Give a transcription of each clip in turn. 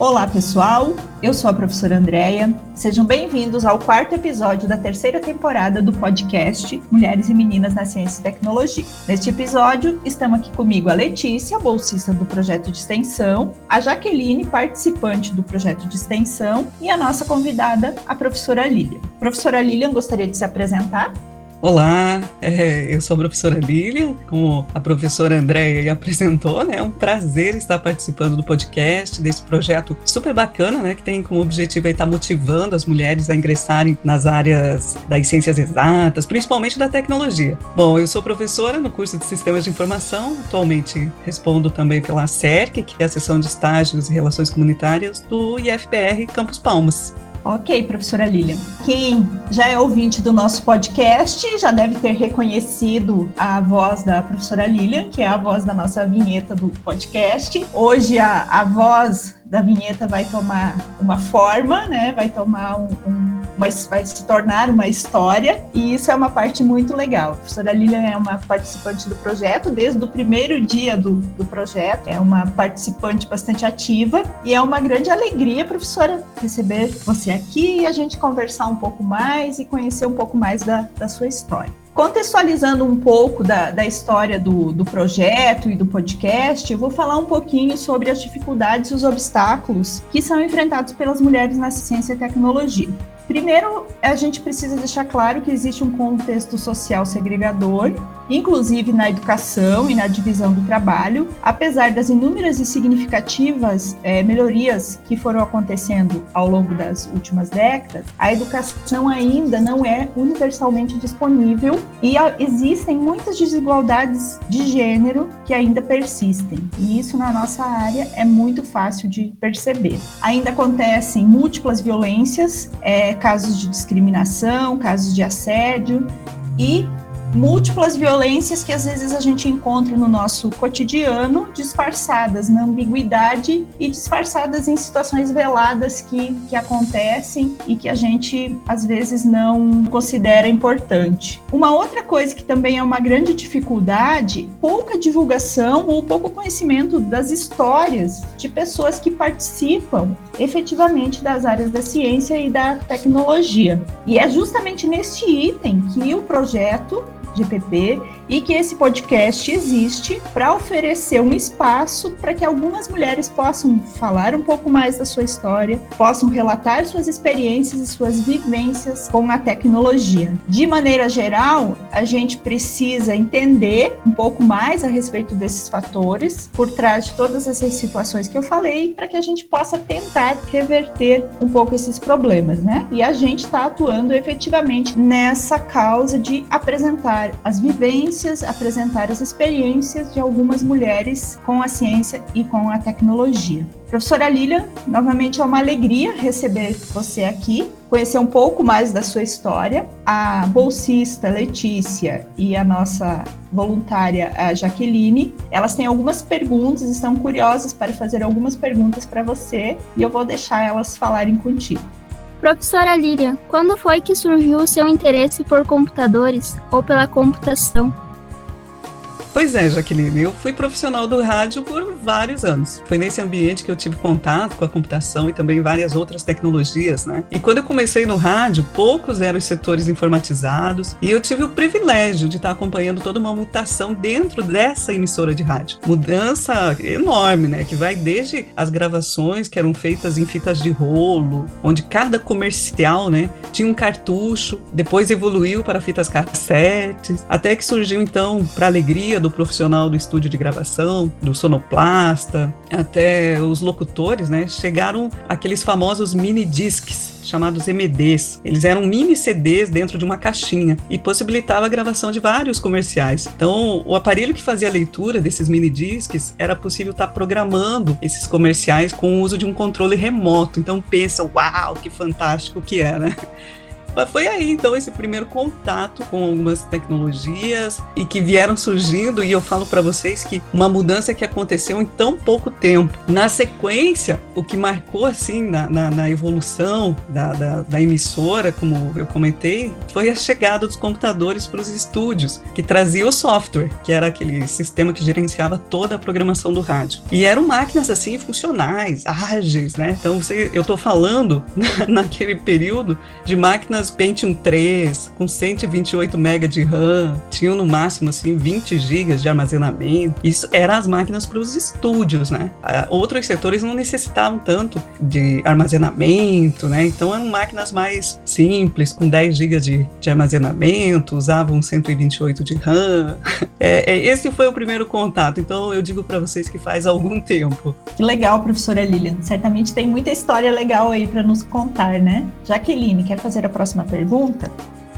Olá, pessoal. Eu sou a professora Andréia. Sejam bem-vindos ao quarto episódio da terceira temporada do podcast Mulheres e Meninas na Ciência e Tecnologia. Neste episódio, estamos aqui comigo a Letícia, bolsista do projeto de extensão, a Jaqueline, participante do projeto de extensão, e a nossa convidada, a professora Lilian. Professora Lilian, gostaria de se apresentar? Olá, é, eu sou a professora Lilian, como a professora Andréia apresentou, né? É um prazer estar participando do podcast, desse projeto super bacana, né? Que tem como objetivo estar motivando as mulheres a ingressarem nas áreas das ciências exatas, principalmente da tecnologia. Bom, eu sou professora no curso de Sistemas de Informação, atualmente respondo também pela SERC, que é a Seção de Estágios e Relações Comunitárias do IFPR Campus Palmas. Ok, professora Lilian. Quem já é ouvinte do nosso podcast já deve ter reconhecido a voz da professora Lilian, que é a voz da nossa vinheta do podcast. Hoje a, a voz da vinheta vai tomar uma forma, né? Vai tomar um, um uma, vai se tornar uma história e isso é uma parte muito legal. A professora Lilian é uma participante do projeto desde o primeiro dia do, do projeto, é uma participante bastante ativa e é uma grande alegria, professora, receber você aqui e a gente conversar um pouco mais e conhecer um pouco mais da, da sua história. Contextualizando um pouco da, da história do, do projeto e do podcast, eu vou falar um pouquinho sobre as dificuldades e os obstáculos que são enfrentados pelas mulheres na ciência e tecnologia. Primeiro, a gente precisa deixar claro que existe um contexto social segregador, inclusive na educação e na divisão do trabalho, apesar das inúmeras e significativas é, melhorias que foram acontecendo ao longo das últimas décadas, a educação ainda não é universalmente disponível e existem muitas desigualdades de gênero que ainda persistem. E isso na nossa área é muito fácil de perceber. Ainda acontecem múltiplas violências, é, casos de discriminação, casos de assédio e múltiplas violências que às vezes a gente encontra no nosso cotidiano, disfarçadas na ambiguidade e disfarçadas em situações veladas que, que acontecem e que a gente às vezes não considera importante. Uma outra coisa que também é uma grande dificuldade, pouca divulgação ou pouco conhecimento das histórias de pessoas que participam efetivamente das áreas da ciência e da tecnologia. E é justamente neste item que o projeto GPP e que esse podcast existe para oferecer um espaço para que algumas mulheres possam falar um pouco mais da sua história, possam relatar suas experiências e suas vivências com a tecnologia. De maneira geral, a gente precisa entender um pouco mais a respeito desses fatores por trás de todas essas situações que eu falei, para que a gente possa tentar reverter um pouco esses problemas, né? E a gente está atuando efetivamente nessa causa de apresentar as vivências apresentar as experiências de algumas mulheres com a ciência e com a tecnologia. Professora Lilian, novamente é uma alegria receber você aqui, conhecer um pouco mais da sua história. A bolsista Letícia e a nossa voluntária a Jaqueline, elas têm algumas perguntas, estão curiosas para fazer algumas perguntas para você e eu vou deixar elas falarem contigo. Professora Lilian, quando foi que surgiu o seu interesse por computadores ou pela computação? Pois é, Jaqueline, eu fui profissional do rádio por vários anos. Foi nesse ambiente que eu tive contato com a computação e também várias outras tecnologias, né? E quando eu comecei no rádio, poucos eram os setores informatizados e eu tive o privilégio de estar acompanhando toda uma mutação dentro dessa emissora de rádio. Mudança enorme, né? Que vai desde as gravações que eram feitas em fitas de rolo, onde cada comercial, né, tinha um cartucho, depois evoluiu para fitas cassetes, até que surgiu então, para alegria do profissional do estúdio de gravação, do sonoplasta, até os locutores, né? Chegaram aqueles famosos mini discs chamados MDs. Eles eram mini CDs dentro de uma caixinha e possibilitava a gravação de vários comerciais. Então, o aparelho que fazia a leitura desses mini discs era possível estar programando esses comerciais com o uso de um controle remoto. Então, pensa, uau, que fantástico que é, né? Foi aí então esse primeiro contato com algumas tecnologias e que vieram surgindo e eu falo para vocês que uma mudança que aconteceu em tão pouco tempo. Na sequência, o que marcou assim na, na, na evolução da, da, da, emissora, como eu comentei, foi a chegada dos computadores para os estúdios, que trazia o software, que era aquele sistema que gerenciava toda a programação do rádio. E eram máquinas assim funcionais, ágeis, né? Então você, eu estou falando naquele período de máquinas Pentium 3 com 128 MB de RAM, tinham no máximo assim 20 GB de armazenamento. Isso eram as máquinas para os estúdios, né? Ah, outros setores não necessitavam tanto de armazenamento, né? Então eram máquinas mais simples, com 10 GB de, de armazenamento, usavam 128 de RAM. É, é, esse foi o primeiro contato. Então eu digo para vocês que faz algum tempo. Que legal, professora Lilian. Certamente tem muita história legal aí para nos contar, né? Jaqueline, quer fazer a próxima pergunta?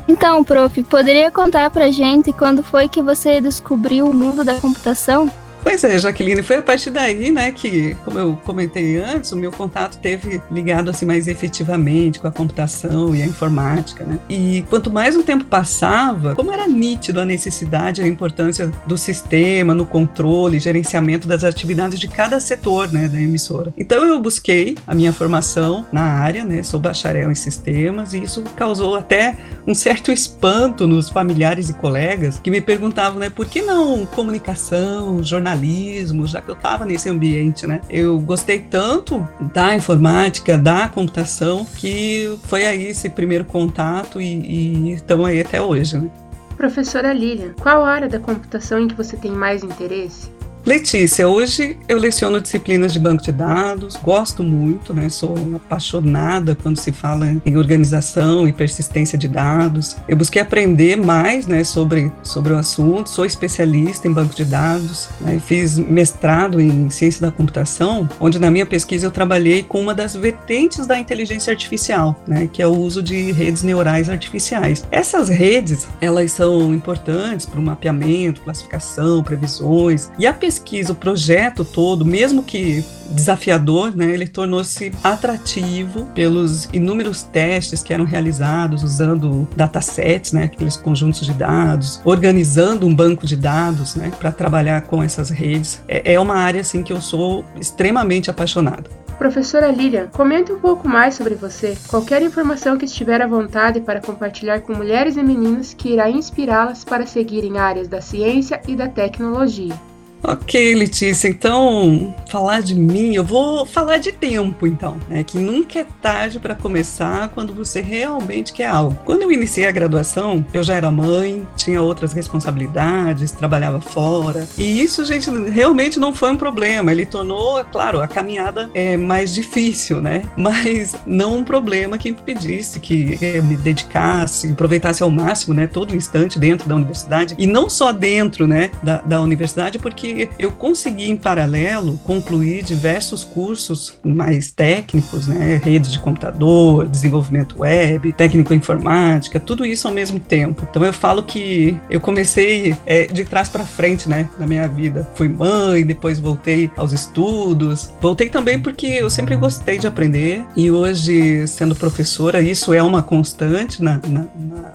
Então, prof, poderia contar pra gente quando foi que você descobriu o mundo da computação? Pois é, Jaqueline, foi a partir daí, né, que, como eu comentei antes, o meu contato teve ligado assim mais efetivamente com a computação e a informática, né? E quanto mais o tempo passava, como era nítido a necessidade a importância do sistema no controle e gerenciamento das atividades de cada setor, né, da emissora. Então eu busquei a minha formação na área, né, sou bacharel em sistemas e isso causou até um certo espanto nos familiares e colegas que me perguntavam, né, por que não comunicação, jornalismo jornalismo, já que eu estava nesse ambiente, né? Eu gostei tanto da informática, da computação, que foi aí esse primeiro contato e estamos aí até hoje, né? Professora Lilian, qual área da computação em que você tem mais interesse? Letícia, hoje eu leciono disciplinas de banco de dados, gosto muito, né? Sou apaixonada quando se fala em organização e persistência de dados. Eu busquei aprender mais, né, sobre, sobre o assunto, sou especialista em banco de dados, né? fiz mestrado em ciência da computação, onde na minha pesquisa eu trabalhei com uma das vertentes da inteligência artificial, né, que é o uso de redes neurais artificiais. Essas redes, elas são importantes para o mapeamento, classificação, previsões e a pesquisa, o projeto todo, mesmo que desafiador, né, ele tornou-se atrativo pelos inúmeros testes que eram realizados usando datasets, né, aqueles conjuntos de dados, organizando um banco de dados, né, para trabalhar com essas redes. É, é uma área assim que eu sou extremamente apaixonada. Professora Lilian, comente um pouco mais sobre você. Qualquer informação que estiver à vontade para compartilhar com mulheres e meninas que irá inspirá-las para seguirem áreas da ciência e da tecnologia. Ok, Letícia, então falar de mim, eu vou falar de tempo, então, né? Que nunca é tarde para começar quando você realmente quer algo. Quando eu iniciei a graduação, eu já era mãe, tinha outras responsabilidades, trabalhava fora, e isso, gente, realmente não foi um problema. Ele tornou, é claro, a caminhada é mais difícil, né? Mas não um problema que impedisse que eu me dedicasse, aproveitasse ao máximo, né? Todo instante dentro da universidade e não só dentro, né? Da, da universidade, porque eu consegui, em paralelo, concluir diversos cursos mais técnicos, né? Rede de computador, desenvolvimento web, técnico informática, tudo isso ao mesmo tempo. Então eu falo que eu comecei é, de trás para frente, né? Na minha vida. Fui mãe, depois voltei aos estudos. Voltei também porque eu sempre gostei de aprender e hoje, sendo professora, isso é uma constante na, na,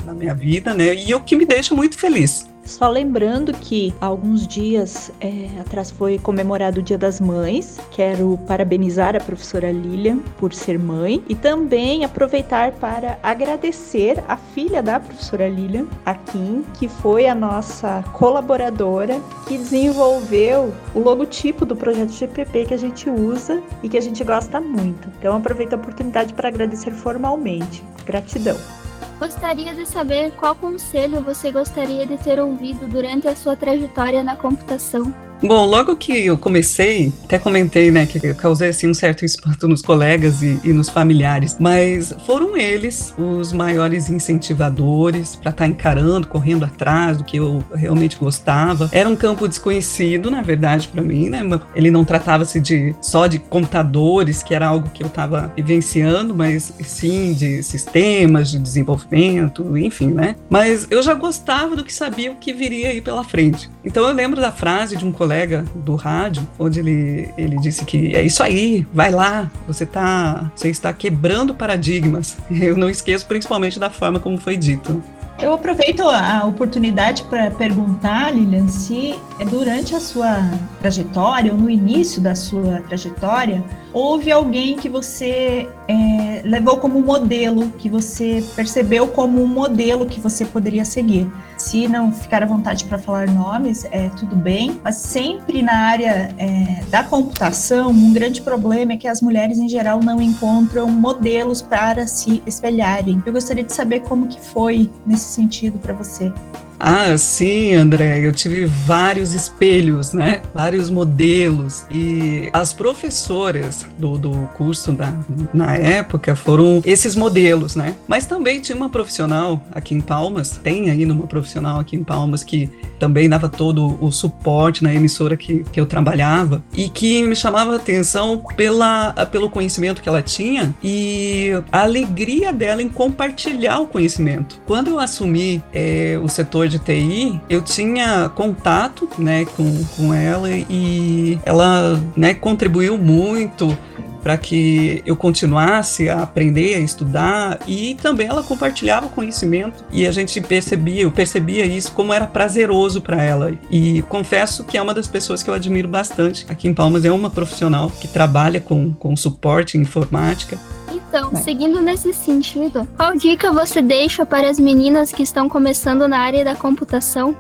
na minha vida, né? E o que me deixa muito feliz. Só lembrando que há alguns dias é, atrás foi comemorado o Dia das Mães. Quero parabenizar a professora Lilian por ser mãe e também aproveitar para agradecer a filha da professora Lilian, a Kim, que foi a nossa colaboradora que desenvolveu o logotipo do projeto GPP que a gente usa e que a gente gosta muito. Então aproveito a oportunidade para agradecer formalmente. Gratidão. Gostaria de saber qual conselho você gostaria de ter ouvido durante a sua trajetória na computação. Bom, logo que eu comecei, até comentei, né, que eu causei assim, um certo espanto nos colegas e, e nos familiares, mas foram eles os maiores incentivadores para estar tá encarando, correndo atrás do que eu realmente gostava. Era um campo desconhecido, na verdade, para mim, né? Ele não tratava-se de só de computadores, que era algo que eu estava vivenciando, mas sim de sistemas, de desenvolvimento, enfim, né? Mas eu já gostava do que sabia o que viria aí pela frente. Então eu lembro da frase de um colega colega do rádio, onde ele, ele disse que é isso aí, vai lá, você tá, você está quebrando paradigmas. Eu não esqueço principalmente da forma como foi dito. Eu aproveito a oportunidade para perguntar, Lilian, se é durante a sua trajetória ou no início da sua trajetória houve alguém que você é, levou como modelo, que você percebeu como um modelo que você poderia seguir. Se não ficar à vontade para falar nomes, é tudo bem, mas sempre na área é, da computação, um grande problema é que as mulheres em geral não encontram modelos para se espelharem. Eu gostaria de saber como que foi nesse sentido para você. Ah, sim, André. Eu tive vários espelhos, né? Vários modelos. E as professoras do, do curso da, na época foram esses modelos, né? Mas também tinha uma profissional aqui em Palmas, tem ainda uma profissional aqui em Palmas que também dava todo o suporte na emissora que, que eu trabalhava e que me chamava a atenção pela, pelo conhecimento que ela tinha e a alegria dela em compartilhar o conhecimento. Quando eu assumi é, o setor de TI, eu tinha contato, né, com, com ela e ela, né, contribuiu muito para que eu continuasse a aprender, a estudar e também ela compartilhava conhecimento e a gente percebia, eu percebia isso como era prazeroso para ela. E confesso que é uma das pessoas que eu admiro bastante. Aqui em Palmas é uma profissional que trabalha com, com suporte em informática então, seguindo nesse sentido, qual dica você deixa para as meninas que estão começando na área da computação?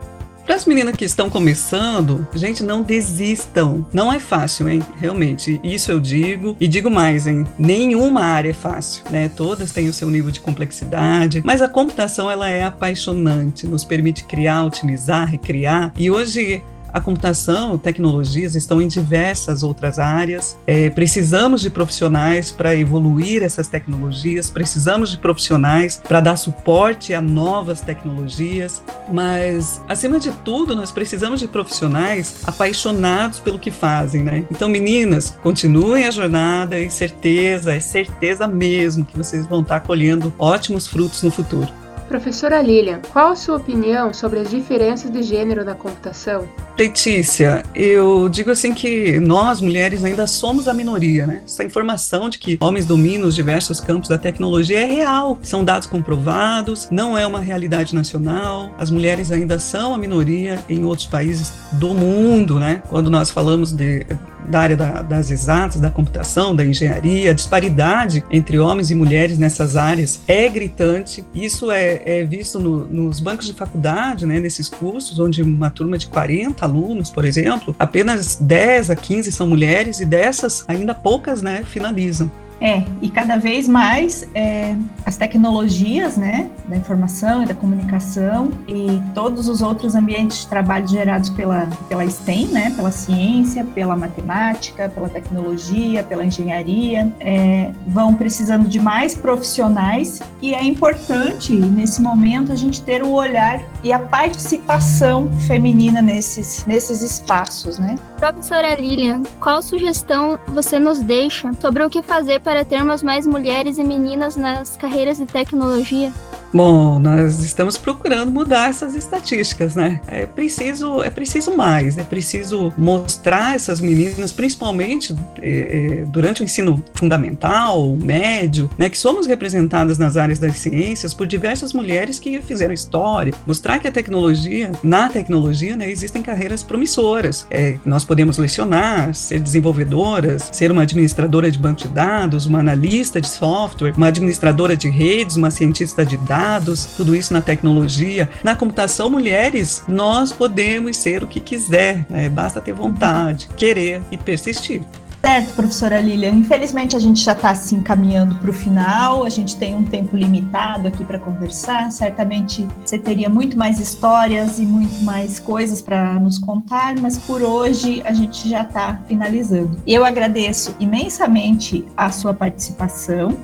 Para as meninas que estão começando, gente, não desistam. Não é fácil, hein? Realmente, isso eu digo. E digo mais, hein? Nenhuma área é fácil, né? Todas têm o seu nível de complexidade, mas a computação ela é apaixonante, nos permite criar, otimizar, recriar. E hoje a computação, tecnologias estão em diversas outras áreas. É, precisamos de profissionais para evoluir essas tecnologias, precisamos de profissionais para dar suporte a novas tecnologias, mas, acima de tudo, nós precisamos de profissionais apaixonados pelo que fazem, né? Então, meninas, continuem a jornada e certeza, é certeza mesmo que vocês vão estar colhendo ótimos frutos no futuro. Professora Lilian, qual a sua opinião sobre as diferenças de gênero na computação? Letícia, eu digo assim que nós, mulheres, ainda somos a minoria, né? Essa informação de que homens dominam os diversos campos da tecnologia é real, são dados comprovados, não é uma realidade nacional. As mulheres ainda são a minoria em outros países do mundo, né? Quando nós falamos de da área da, das exatas, da computação, da engenharia, a disparidade entre homens e mulheres nessas áreas é gritante. Isso é, é visto no, nos bancos de faculdade, né, nesses cursos, onde uma turma de 40 alunos, por exemplo, apenas 10 a 15 são mulheres e dessas ainda poucas né, finalizam. É, e cada vez mais é, as tecnologias, né, da informação e da comunicação e todos os outros ambientes de trabalho gerados pela, pela STEM, né, pela ciência, pela matemática, pela tecnologia, pela engenharia, é, vão precisando de mais profissionais e é importante, nesse momento, a gente ter o olhar e a participação feminina nesses, nesses espaços, né. Professora Lilian, qual sugestão você nos deixa sobre o que fazer para termos mais mulheres e meninas nas carreiras de tecnologia? Bom, nós estamos procurando mudar essas estatísticas, né? É preciso, é preciso mais, é preciso mostrar essas meninas, principalmente é, é, durante o ensino fundamental, médio, né, que somos representadas nas áreas das ciências por diversas mulheres que fizeram história, mostrar que a tecnologia, na tecnologia, né, existem carreiras promissoras. É, nós podemos lecionar, ser desenvolvedoras, ser uma administradora de banco de dados, uma analista de software, uma administradora de redes, uma cientista de dados dados, tudo isso na tecnologia. Na computação, mulheres, nós podemos ser o que quiser, né? basta ter vontade, querer e persistir. Certo, professora Lilian. Infelizmente a gente já está se assim, encaminhando para o final, a gente tem um tempo limitado aqui para conversar. Certamente você teria muito mais histórias e muito mais coisas para nos contar, mas por hoje a gente já está finalizando. Eu agradeço imensamente a sua participação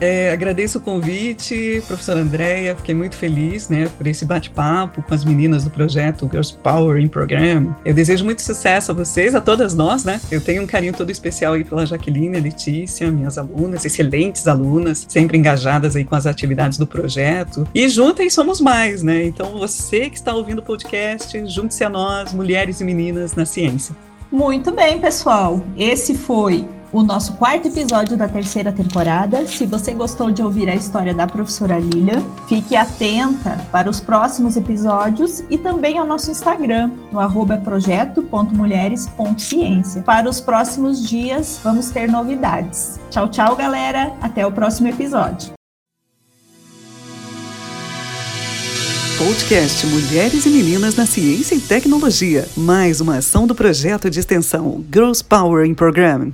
É, agradeço o convite, professora Andréia, fiquei muito feliz né, por esse bate-papo com as meninas do projeto Girls Power in Program. Eu desejo muito sucesso a vocês, a todas nós, né? Eu tenho um carinho todo especial aí pela Jaqueline, a Letícia, minhas alunas, excelentes alunas, sempre engajadas aí com as atividades do projeto. E juntas somos mais, né? Então você que está ouvindo o podcast, junte-se a nós, mulheres e meninas na ciência. Muito bem, pessoal. Esse foi o nosso quarto episódio da terceira temporada. Se você gostou de ouvir a história da professora Lilia, fique atenta para os próximos episódios e também ao nosso Instagram, no arroba projeto.mulheres.ciência. Para os próximos dias, vamos ter novidades. Tchau, tchau, galera. Até o próximo episódio. Podcast Mulheres e Meninas na Ciência e Tecnologia. Mais uma ação do projeto de extensão Girls Power in Program.